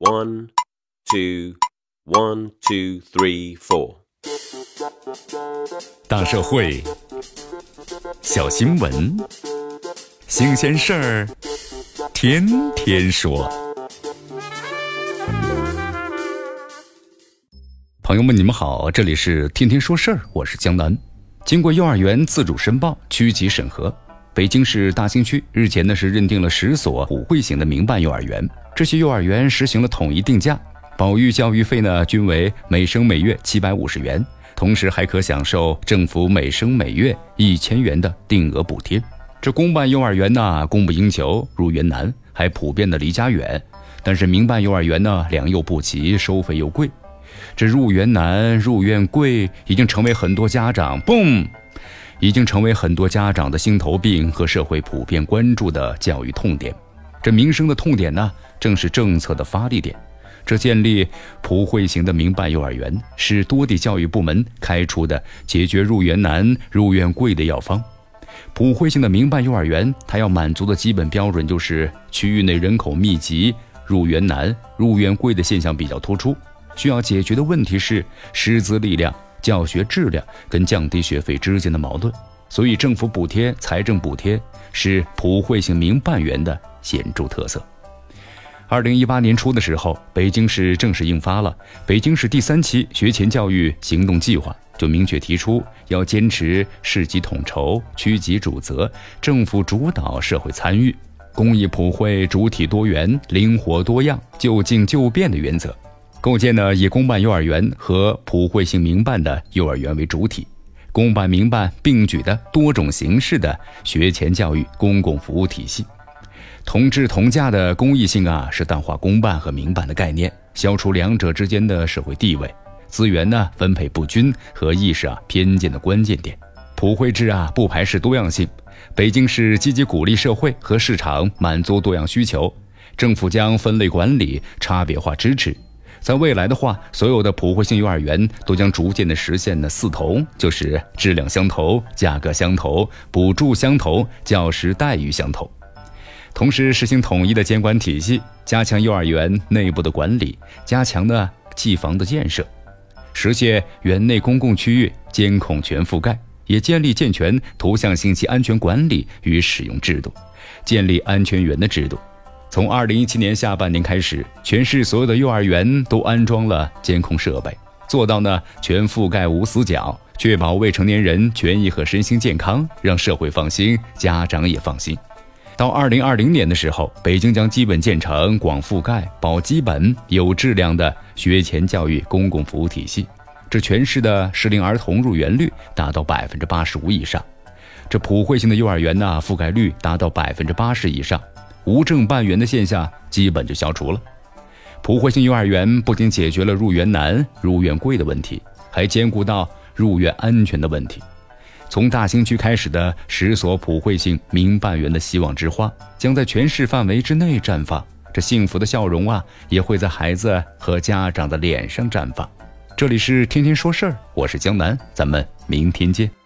One, two, one, two, three, four. 大社会，小新闻，新鲜事儿，天天说。朋友们，你们好，这里是天天说事儿，我是江南。经过幼儿园自主申报、区级审核，北京市大兴区日前呢是认定了十所普惠型的民办幼儿园。这些幼儿园实行了统一定价，保育教育费呢均为每生每月七百五十元，同时还可享受政府每生每月一千元的定额补贴。这公办幼儿园呢供不应求，入园难，还普遍的离家远；但是民办幼儿园呢良莠不齐，收费又贵，这入园难、入园贵，已经成为很多家长嘣，已经成为很多家长的心头病和社会普遍关注的教育痛点。这民生的痛点呢？正是政策的发力点，这建立普惠型的民办幼儿园是多地教育部门开出的解决入园难、入园贵的药方。普惠性的民办幼儿园，它要满足的基本标准就是区域内人口密集、入园难、入园贵的现象比较突出。需要解决的问题是师资力量、教学质量跟降低学费之间的矛盾。所以，政府补贴、财政补贴是普惠性民办园的显著特色。二零一八年初的时候，北京市正式印发了北京市第三期学前教育行动计划，就明确提出要坚持市级统筹、区级主责、政府主导、社会参与、公益普惠、主体多元、灵活多样、就近就变的原则，构建呢以公办幼儿园和普惠性民办的幼儿园为主体，公办民办并举的多种形式的学前教育公共服务体系。同质同价的公益性啊，是淡化公办和民办的概念，消除两者之间的社会地位、资源呢分配不均和意识啊偏见的关键点。普惠制啊不排斥多样性，北京市积极鼓励社会和市场满足多样需求，政府将分类管理、差别化支持。在未来的话，所有的普惠性幼儿园都将逐渐的实现呢四同，就是质量相投、价格相投、补助相投、教师待遇相投。同时实行统一的监管体系，加强幼儿园内部的管理，加强呢技房的建设，实现园内公共区域监控全覆盖，也建立健全图像信息安全管理与使用制度，建立安全员的制度。从二零一七年下半年开始，全市所有的幼儿园都安装了监控设备，做到呢全覆盖无死角，确保未成年人权益和身心健康，让社会放心，家长也放心。到二零二零年的时候，北京将基本建成广覆盖、保基本、有质量的学前教育公共服务体系。这全市的适龄儿童入园率达到百分之八十五以上，这普惠性的幼儿园呢覆盖率达到百分之八十以上，无证办园的现象基本就消除了。普惠性幼儿园不仅解决了入园难、入园贵的问题，还兼顾到入园安全的问题。从大兴区开始的十所普惠性民办园的希望之花，将在全市范围之内绽放。这幸福的笑容啊，也会在孩子和家长的脸上绽放。这里是天天说事儿，我是江南，咱们明天见。